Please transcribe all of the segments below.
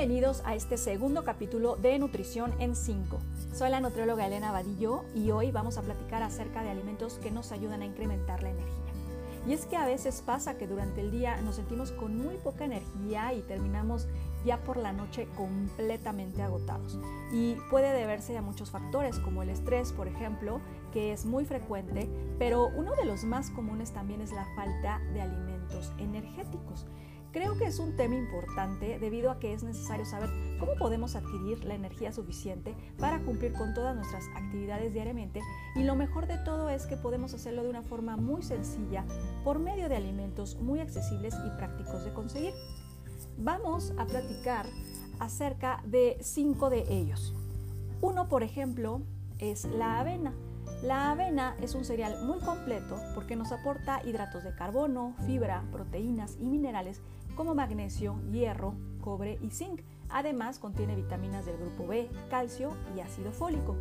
Bienvenidos a este segundo capítulo de Nutrición en 5. Soy la nutrióloga Elena Vadillo y hoy vamos a platicar acerca de alimentos que nos ayudan a incrementar la energía. Y es que a veces pasa que durante el día nos sentimos con muy poca energía y terminamos ya por la noche completamente agotados. Y puede deberse a muchos factores como el estrés, por ejemplo, que es muy frecuente, pero uno de los más comunes también es la falta de alimentos energéticos. Creo que es un tema importante debido a que es necesario saber cómo podemos adquirir la energía suficiente para cumplir con todas nuestras actividades diariamente y lo mejor de todo es que podemos hacerlo de una forma muy sencilla por medio de alimentos muy accesibles y prácticos de conseguir. Vamos a platicar acerca de cinco de ellos. Uno, por ejemplo, es la avena. La avena es un cereal muy completo porque nos aporta hidratos de carbono, fibra, proteínas y minerales como magnesio, hierro, cobre y zinc. Además contiene vitaminas del grupo B, calcio y ácido fólico.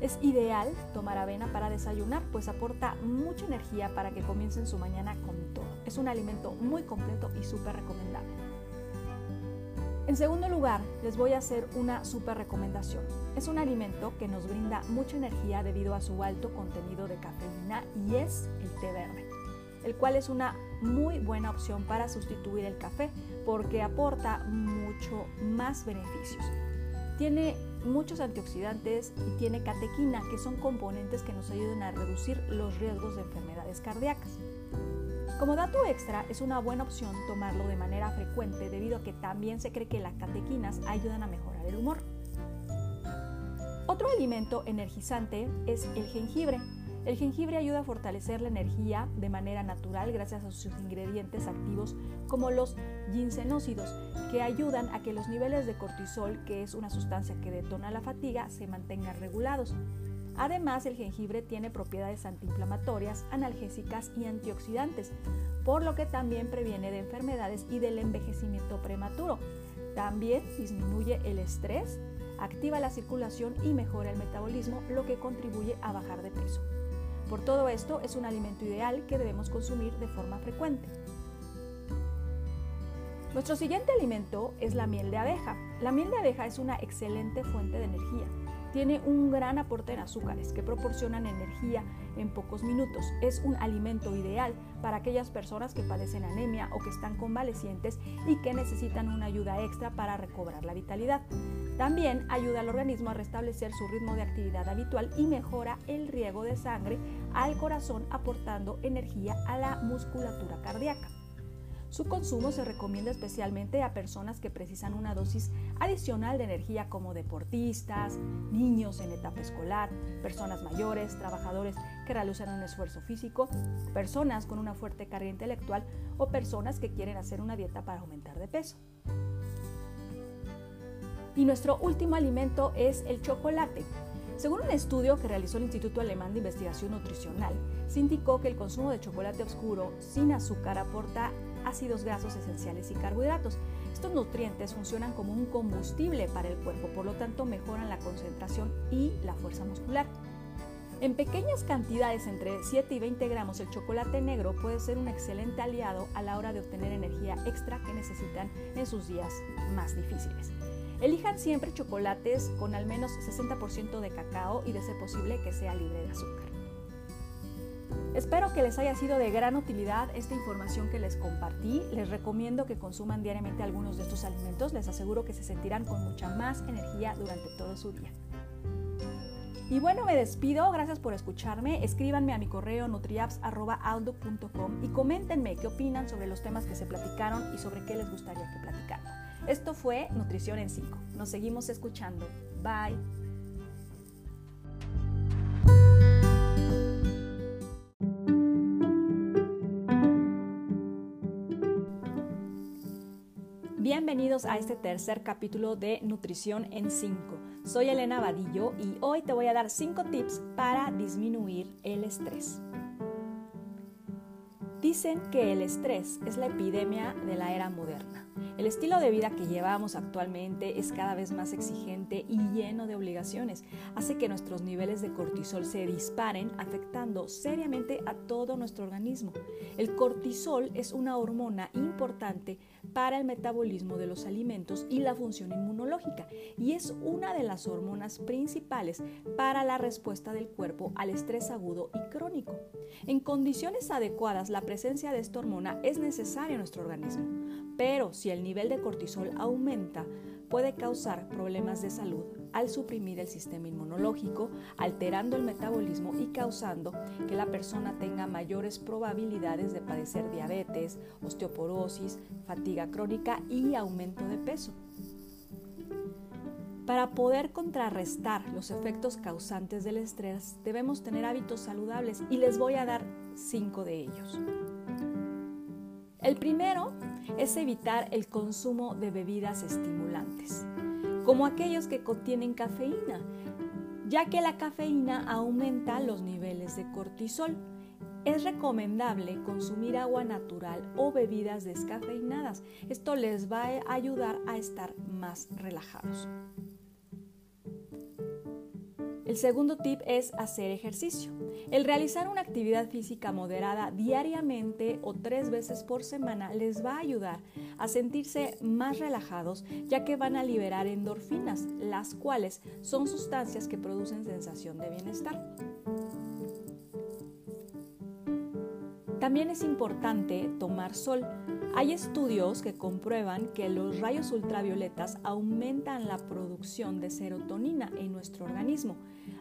Es ideal tomar avena para desayunar, pues aporta mucha energía para que comiencen su mañana con todo. Es un alimento muy completo y súper recomendable. En segundo lugar, les voy a hacer una súper recomendación. Es un alimento que nos brinda mucha energía debido a su alto contenido de cafeína y es el té verde el cual es una muy buena opción para sustituir el café porque aporta mucho más beneficios. Tiene muchos antioxidantes y tiene catequina, que son componentes que nos ayudan a reducir los riesgos de enfermedades cardíacas. Como dato extra, es una buena opción tomarlo de manera frecuente debido a que también se cree que las catequinas ayudan a mejorar el humor. Otro alimento energizante es el jengibre, el jengibre ayuda a fortalecer la energía de manera natural gracias a sus ingredientes activos como los ginsenócidos, que ayudan a que los niveles de cortisol, que es una sustancia que detona la fatiga, se mantengan regulados. Además, el jengibre tiene propiedades antiinflamatorias, analgésicas y antioxidantes, por lo que también previene de enfermedades y del envejecimiento prematuro. También disminuye el estrés, activa la circulación y mejora el metabolismo, lo que contribuye a bajar de peso. Por todo esto es un alimento ideal que debemos consumir de forma frecuente. Nuestro siguiente alimento es la miel de abeja. La miel de abeja es una excelente fuente de energía. Tiene un gran aporte en azúcares que proporcionan energía en pocos minutos. Es un alimento ideal para aquellas personas que padecen anemia o que están convalecientes y que necesitan una ayuda extra para recobrar la vitalidad. También ayuda al organismo a restablecer su ritmo de actividad habitual y mejora el riego de sangre al corazón aportando energía a la musculatura cardíaca. Su consumo se recomienda especialmente a personas que precisan una dosis adicional de energía como deportistas, niños en etapa escolar, personas mayores, trabajadores que realizan un esfuerzo físico, personas con una fuerte carga intelectual o personas que quieren hacer una dieta para aumentar de peso. Y nuestro último alimento es el chocolate. Según un estudio que realizó el Instituto Alemán de Investigación Nutricional, se indicó que el consumo de chocolate oscuro sin azúcar aporta ácidos grasos esenciales y carbohidratos. Estos nutrientes funcionan como un combustible para el cuerpo, por lo tanto mejoran la concentración y la fuerza muscular. En pequeñas cantidades, entre 7 y 20 gramos, el chocolate negro puede ser un excelente aliado a la hora de obtener energía extra que necesitan en sus días más difíciles. Elijan siempre chocolates con al menos 60% de cacao y de ser posible que sea libre de azúcar. Espero que les haya sido de gran utilidad esta información que les compartí. Les recomiendo que consuman diariamente algunos de estos alimentos. Les aseguro que se sentirán con mucha más energía durante todo su día. Y bueno, me despido. Gracias por escucharme. Escríbanme a mi correo nutriapps.outlook.com y coméntenme qué opinan sobre los temas que se platicaron y sobre qué les gustaría que platicáramos. Esto fue Nutrición en 5. Nos seguimos escuchando. Bye. Bienvenidos a este tercer capítulo de Nutrición en 5. Soy Elena Vadillo y hoy te voy a dar 5 tips para disminuir el estrés. Dicen que el estrés es la epidemia de la era moderna. El estilo de vida que llevamos actualmente es cada vez más exigente y lleno de obligaciones. Hace que nuestros niveles de cortisol se disparen, afectando seriamente a todo nuestro organismo. El cortisol es una hormona importante para el metabolismo de los alimentos y la función inmunológica y es una de las hormonas principales para la respuesta del cuerpo al estrés agudo y crónico. En condiciones adecuadas, la presencia de esta hormona es necesaria en nuestro organismo, pero si el nivel de cortisol aumenta, puede causar problemas de salud al suprimir el sistema inmunológico, alterando el metabolismo y causando que la persona tenga mayores probabilidades de padecer diabetes, osteoporosis, fatiga crónica y aumento de peso. Para poder contrarrestar los efectos causantes del estrés, debemos tener hábitos saludables y les voy a dar cinco de ellos. El primero es evitar el consumo de bebidas estimulantes, como aquellos que contienen cafeína, ya que la cafeína aumenta los niveles de cortisol. Es recomendable consumir agua natural o bebidas descafeinadas. Esto les va a ayudar a estar más relajados. El segundo tip es hacer ejercicio. El realizar una actividad física moderada diariamente o tres veces por semana les va a ayudar a sentirse más relajados ya que van a liberar endorfinas, las cuales son sustancias que producen sensación de bienestar. También es importante tomar sol. Hay estudios que comprueban que los rayos ultravioletas aumentan la producción de serotonina en nuestro organismo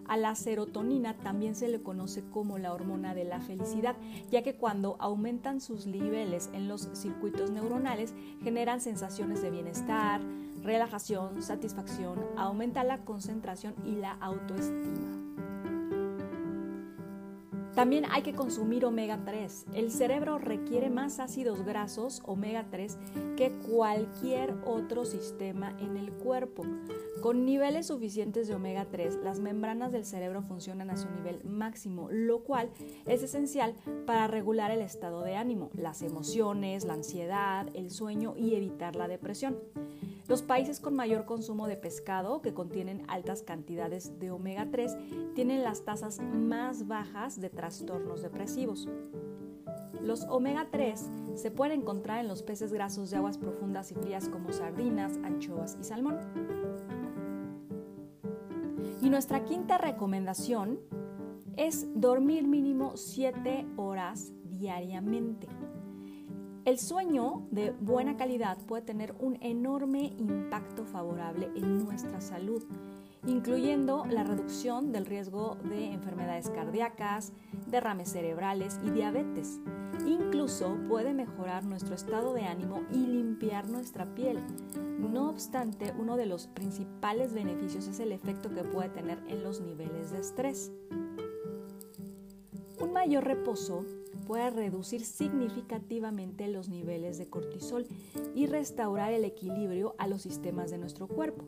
a la serotonina también se le conoce como la hormona de la felicidad, ya que cuando aumentan sus niveles en los circuitos neuronales generan sensaciones de bienestar, relajación, satisfacción, aumenta la concentración y la autoestima. También hay que consumir omega 3. El cerebro requiere más ácidos grasos omega 3 que cualquier otro sistema en el cuerpo. Con niveles suficientes de omega 3, las membranas del cerebro funcionan a su nivel máximo, lo cual es esencial para regular el estado de ánimo, las emociones, la ansiedad, el sueño y evitar la depresión. Los países con mayor consumo de pescado, que contienen altas cantidades de omega 3, tienen las tasas más bajas de trastornos depresivos. Los omega 3 se pueden encontrar en los peces grasos de aguas profundas y frías como sardinas, anchoas y salmón. Y nuestra quinta recomendación es dormir mínimo 7 horas diariamente. El sueño de buena calidad puede tener un enorme impacto favorable en nuestra salud, incluyendo la reducción del riesgo de enfermedades cardíacas, derrames cerebrales y diabetes. Incluso puede mejorar nuestro estado de ánimo y limpiar nuestra piel. No obstante, uno de los principales beneficios es el efecto que puede tener en los niveles de estrés. Un mayor reposo puede reducir significativamente los niveles de cortisol y restaurar el equilibrio a los sistemas de nuestro cuerpo.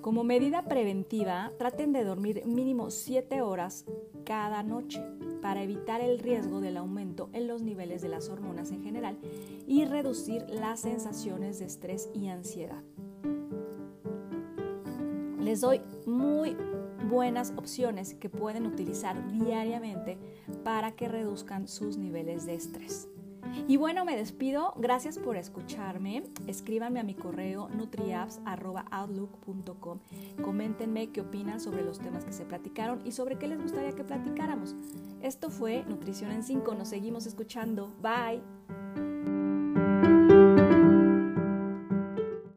Como medida preventiva, traten de dormir mínimo 7 horas cada noche para evitar el riesgo del aumento en los niveles de las hormonas en general y reducir las sensaciones de estrés y ansiedad. Les doy muy buenas opciones que pueden utilizar diariamente para que reduzcan sus niveles de estrés. Y bueno, me despido. Gracias por escucharme. Escríbanme a mi correo nutriapps.outlook.com. Coméntenme qué opinan sobre los temas que se platicaron y sobre qué les gustaría que platicáramos. Esto fue Nutrición en 5. Nos seguimos escuchando. Bye.